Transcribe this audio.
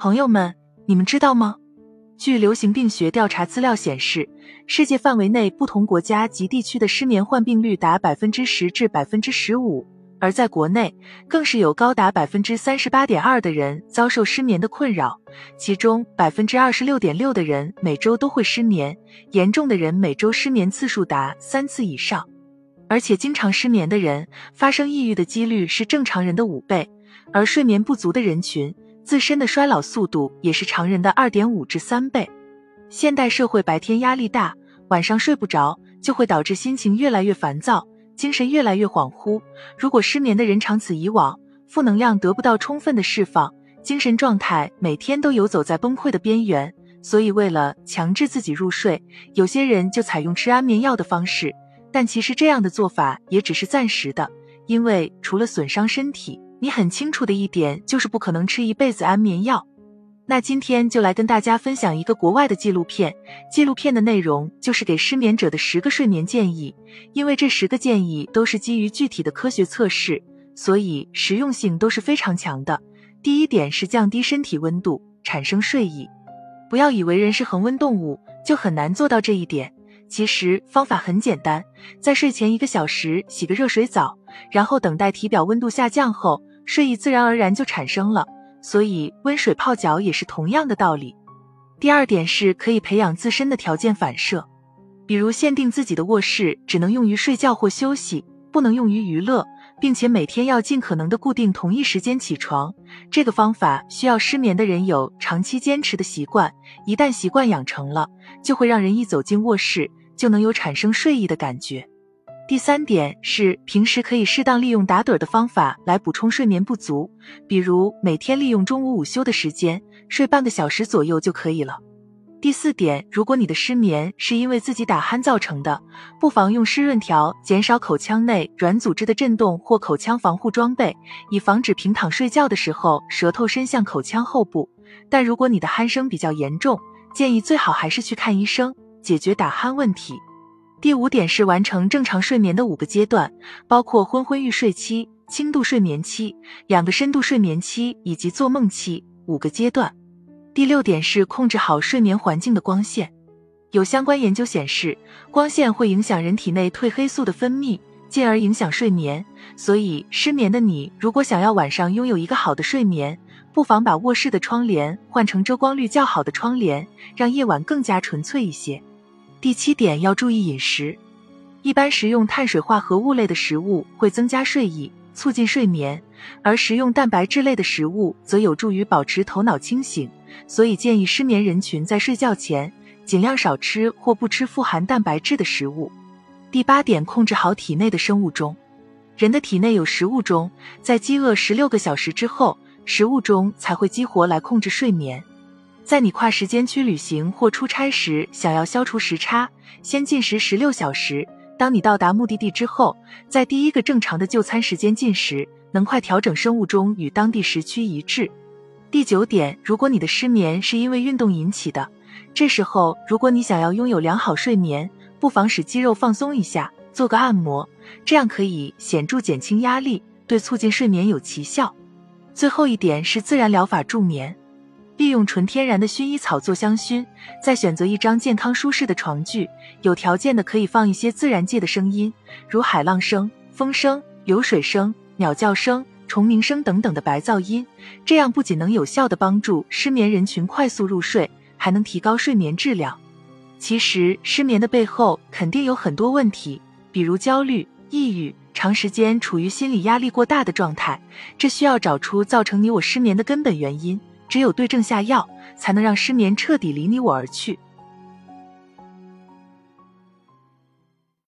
朋友们，你们知道吗？据流行病学调查资料显示，世界范围内不同国家及地区的失眠患病率达百分之十至百分之十五，而在国内，更是有高达百分之三十八点二的人遭受失眠的困扰，其中百分之二十六点六的人每周都会失眠，严重的人每周失眠次数达三次以上。而且，经常失眠的人发生抑郁的几率是正常人的五倍，而睡眠不足的人群。自身的衰老速度也是常人的二点五至三倍。现代社会白天压力大，晚上睡不着，就会导致心情越来越烦躁，精神越来越恍惚。如果失眠的人长此以往，负能量得不到充分的释放，精神状态每天都游走在崩溃的边缘。所以，为了强制自己入睡，有些人就采用吃安眠药的方式。但其实这样的做法也只是暂时的，因为除了损伤身体。你很清楚的一点就是不可能吃一辈子安眠药。那今天就来跟大家分享一个国外的纪录片，纪录片的内容就是给失眠者的十个睡眠建议。因为这十个建议都是基于具体的科学测试，所以实用性都是非常强的。第一点是降低身体温度，产生睡意。不要以为人是恒温动物就很难做到这一点，其实方法很简单，在睡前一个小时洗个热水澡，然后等待体表温度下降后。睡意自然而然就产生了，所以温水泡脚也是同样的道理。第二点是可以培养自身的条件反射，比如限定自己的卧室只能用于睡觉或休息，不能用于娱乐，并且每天要尽可能的固定同一时间起床。这个方法需要失眠的人有长期坚持的习惯，一旦习惯养成了，就会让人一走进卧室就能有产生睡意的感觉。第三点是平时可以适当利用打盹的方法来补充睡眠不足，比如每天利用中午午休的时间睡半个小时左右就可以了。第四点，如果你的失眠是因为自己打鼾造成的，不妨用湿润条减少口腔内软组织的震动或口腔防护装备，以防止平躺睡觉的时候舌头伸向口腔后部。但如果你的鼾声比较严重，建议最好还是去看医生，解决打鼾问题。第五点是完成正常睡眠的五个阶段，包括昏昏欲睡期、轻度睡眠期、两个深度睡眠期以及做梦期五个阶段。第六点是控制好睡眠环境的光线。有相关研究显示，光线会影响人体内褪黑素的分泌，进而影响睡眠。所以，失眠的你如果想要晚上拥有一个好的睡眠，不妨把卧室的窗帘换成遮光率较好的窗帘，让夜晚更加纯粹一些。第七点要注意饮食，一般食用碳水化合物类的食物会增加睡意，促进睡眠，而食用蛋白质类的食物则有助于保持头脑清醒。所以建议失眠人群在睡觉前尽量少吃或不吃富含蛋白质的食物。第八点，控制好体内的生物钟。人的体内有食物钟，在饥饿十六个小时之后，食物钟才会激活来控制睡眠。在你跨时间区旅行或出差时，想要消除时差，先进食十六小时。当你到达目的地之后，在第一个正常的就餐时间进食，能快调整生物钟与当地时区一致。第九点，如果你的失眠是因为运动引起的，这时候如果你想要拥有良好睡眠，不妨使肌肉放松一下，做个按摩，这样可以显著减轻压力，对促进睡眠有奇效。最后一点是自然疗法助眠。利用纯天然的薰衣草做香薰，再选择一张健康舒适的床具。有条件的可以放一些自然界的声音，如海浪声、风声、流水声、鸟叫声、虫鸣声等等的白噪音。这样不仅能有效的帮助失眠人群快速入睡，还能提高睡眠质量。其实失眠的背后肯定有很多问题，比如焦虑、抑郁，长时间处于心理压力过大的状态。这需要找出造成你我失眠的根本原因。只有对症下药，才能让失眠彻底离你我而去。